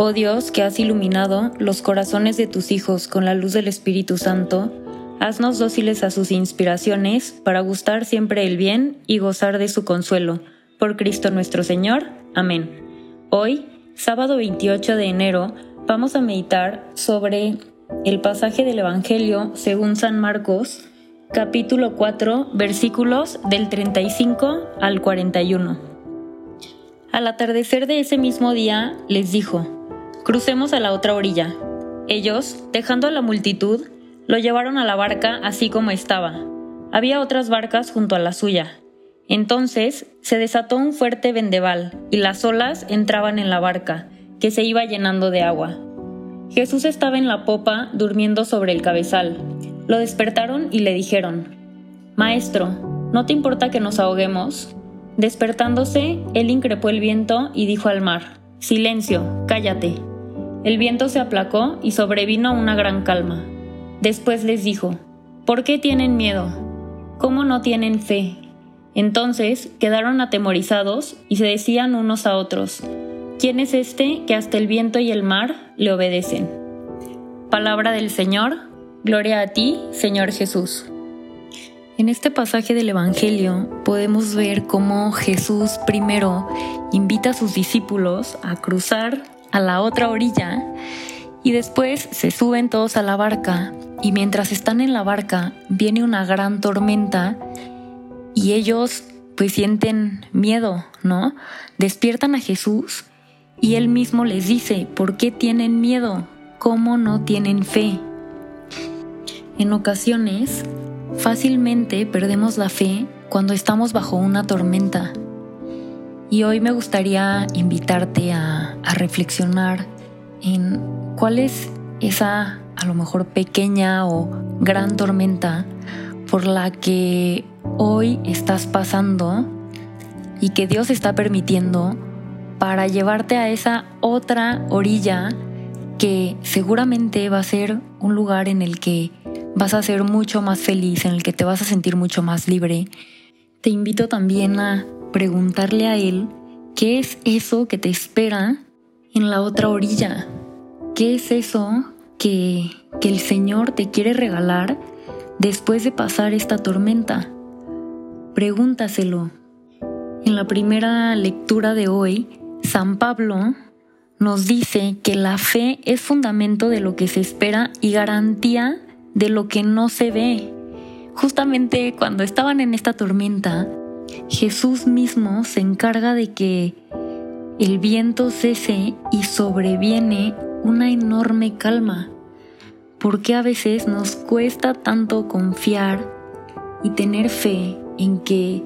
Oh Dios, que has iluminado los corazones de tus hijos con la luz del Espíritu Santo, haznos dóciles a sus inspiraciones para gustar siempre el bien y gozar de su consuelo. Por Cristo nuestro Señor. Amén. Hoy, sábado 28 de enero, vamos a meditar sobre el pasaje del Evangelio según San Marcos, capítulo 4, versículos del 35 al 41. Al atardecer de ese mismo día les dijo, Crucemos a la otra orilla. Ellos, dejando a la multitud, lo llevaron a la barca así como estaba. Había otras barcas junto a la suya. Entonces se desató un fuerte vendeval y las olas entraban en la barca, que se iba llenando de agua. Jesús estaba en la popa durmiendo sobre el cabezal. Lo despertaron y le dijeron, Maestro, ¿no te importa que nos ahoguemos? Despertándose, él increpó el viento y dijo al mar, Silencio, cállate. El viento se aplacó y sobrevino una gran calma. Después les dijo, ¿por qué tienen miedo? ¿Cómo no tienen fe? Entonces quedaron atemorizados y se decían unos a otros, ¿quién es este que hasta el viento y el mar le obedecen? Palabra del Señor, gloria a ti, Señor Jesús. En este pasaje del Evangelio podemos ver cómo Jesús primero invita a sus discípulos a cruzar a la otra orilla y después se suben todos a la barca y mientras están en la barca viene una gran tormenta y ellos pues sienten miedo, ¿no? Despiertan a Jesús y él mismo les dice, ¿por qué tienen miedo? ¿Cómo no tienen fe? En ocasiones, fácilmente perdemos la fe cuando estamos bajo una tormenta y hoy me gustaría invitarte a, reflexionar en cuál es esa a lo mejor pequeña o gran tormenta por la que hoy estás pasando y que Dios está permitiendo para llevarte a esa otra orilla que seguramente va a ser un lugar en el que vas a ser mucho más feliz, en el que te vas a sentir mucho más libre. Te invito también a preguntarle a Él qué es eso que te espera en la otra orilla. ¿Qué es eso que, que el Señor te quiere regalar después de pasar esta tormenta? Pregúntaselo. En la primera lectura de hoy, San Pablo nos dice que la fe es fundamento de lo que se espera y garantía de lo que no se ve. Justamente cuando estaban en esta tormenta, Jesús mismo se encarga de que el viento cese y sobreviene una enorme calma. porque a veces nos cuesta tanto confiar y tener fe en que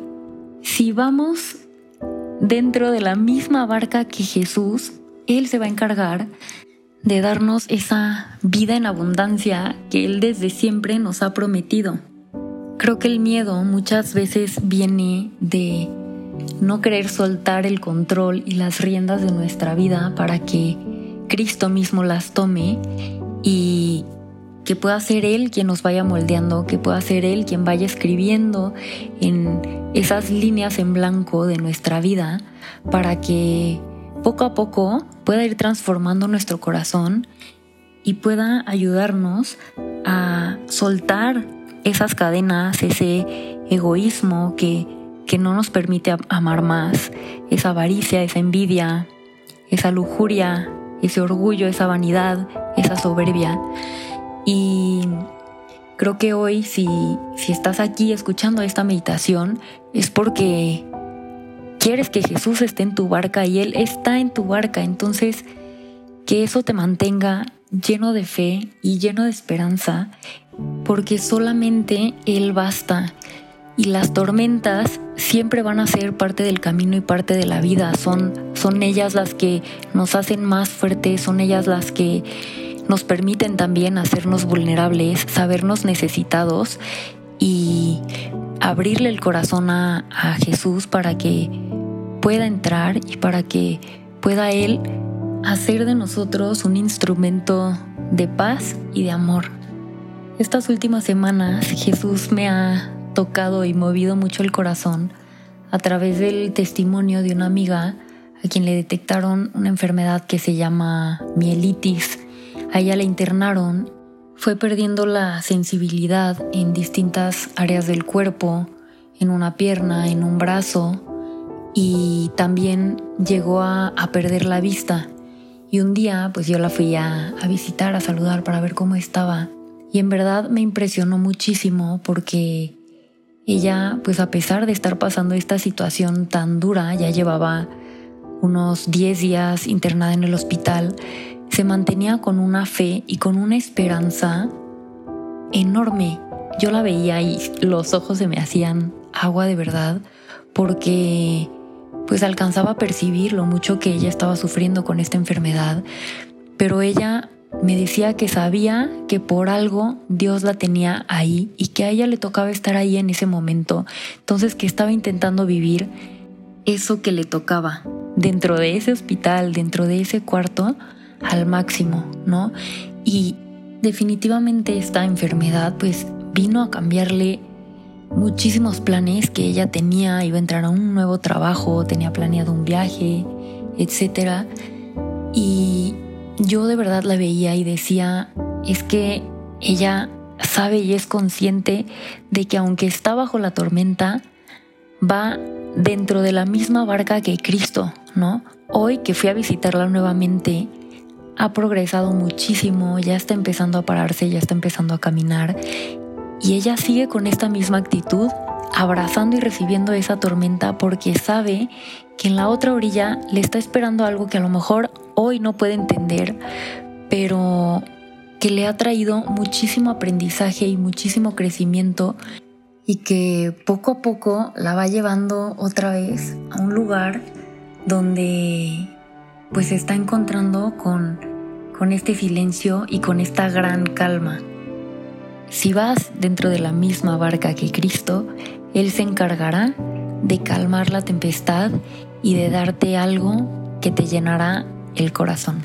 si vamos dentro de la misma barca que Jesús, Él se va a encargar de darnos esa vida en abundancia que Él desde siempre nos ha prometido? Creo que el miedo muchas veces viene de no querer soltar el control y las riendas de nuestra vida para que Cristo mismo las tome y que pueda ser Él quien nos vaya moldeando, que pueda ser Él quien vaya escribiendo en esas líneas en blanco de nuestra vida para que poco a poco pueda ir transformando nuestro corazón y pueda ayudarnos a soltar esas cadenas, ese egoísmo que, que no nos permite amar más, esa avaricia, esa envidia, esa lujuria, ese orgullo, esa vanidad, esa soberbia. Y creo que hoy si, si estás aquí escuchando esta meditación es porque quieres que Jesús esté en tu barca y Él está en tu barca. Entonces, que eso te mantenga lleno de fe y lleno de esperanza porque solamente Él basta. Y las tormentas siempre van a ser parte del camino y parte de la vida. Son, son ellas las que nos hacen más fuertes, son ellas las que nos permiten también hacernos vulnerables, sabernos necesitados y abrirle el corazón a, a Jesús para que pueda entrar y para que pueda Él hacer de nosotros un instrumento de paz y de amor. Estas últimas semanas Jesús me ha tocado y movido mucho el corazón a través del testimonio de una amiga a quien le detectaron una enfermedad que se llama mielitis. A ella la internaron, fue perdiendo la sensibilidad en distintas áreas del cuerpo, en una pierna, en un brazo, y también llegó a, perder la vista. Y un día pues yo la fui a, a visitar, a saludar para ver cómo estaba. Y en verdad me impresionó muchísimo porque ella, pues a pesar de estar pasando esta situación tan dura, ya llevaba unos 10 días internada en el hospital, se mantenía con una fe y con una esperanza enorme. Yo la veía y los ojos se me hacían agua de verdad porque pues alcanzaba a percibir lo mucho que ella estaba sufriendo con esta enfermedad, pero ella me decía que sabía que por algo Dios la tenía ahí y que a ella le tocaba estar ahí en ese momento. Entonces que estaba intentando vivir eso que le tocaba dentro de ese hospital, dentro de ese cuarto, al máximo, ¿no? Y definitivamente esta enfermedad pues vino a cambiarle muchísimos planes que ella tenía, iba a entrar a un nuevo trabajo, tenía planeado un viaje, etc. Y yo de verdad la veía y decía, es que ella sabe y es consciente de que aunque está bajo la tormenta, va dentro de la misma barca que Cristo, ¿no? Hoy que fui a visitarla nuevamente, ha progresado muchísimo, ya está empezando a pararse, ya está empezando a caminar y ella sigue con esta misma actitud, abrazando y recibiendo esa tormenta porque sabe que en la otra orilla le está esperando algo que a lo mejor hoy no puede entender, pero que le ha traído muchísimo aprendizaje y muchísimo crecimiento y que poco a poco la va llevando otra vez a un lugar donde pues se está encontrando con, con este silencio y con esta gran calma. Si vas dentro de la misma barca que Cristo, Él se encargará de calmar la tempestad y de darte algo que te llenará el corazón.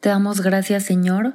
Te damos gracias, Señor,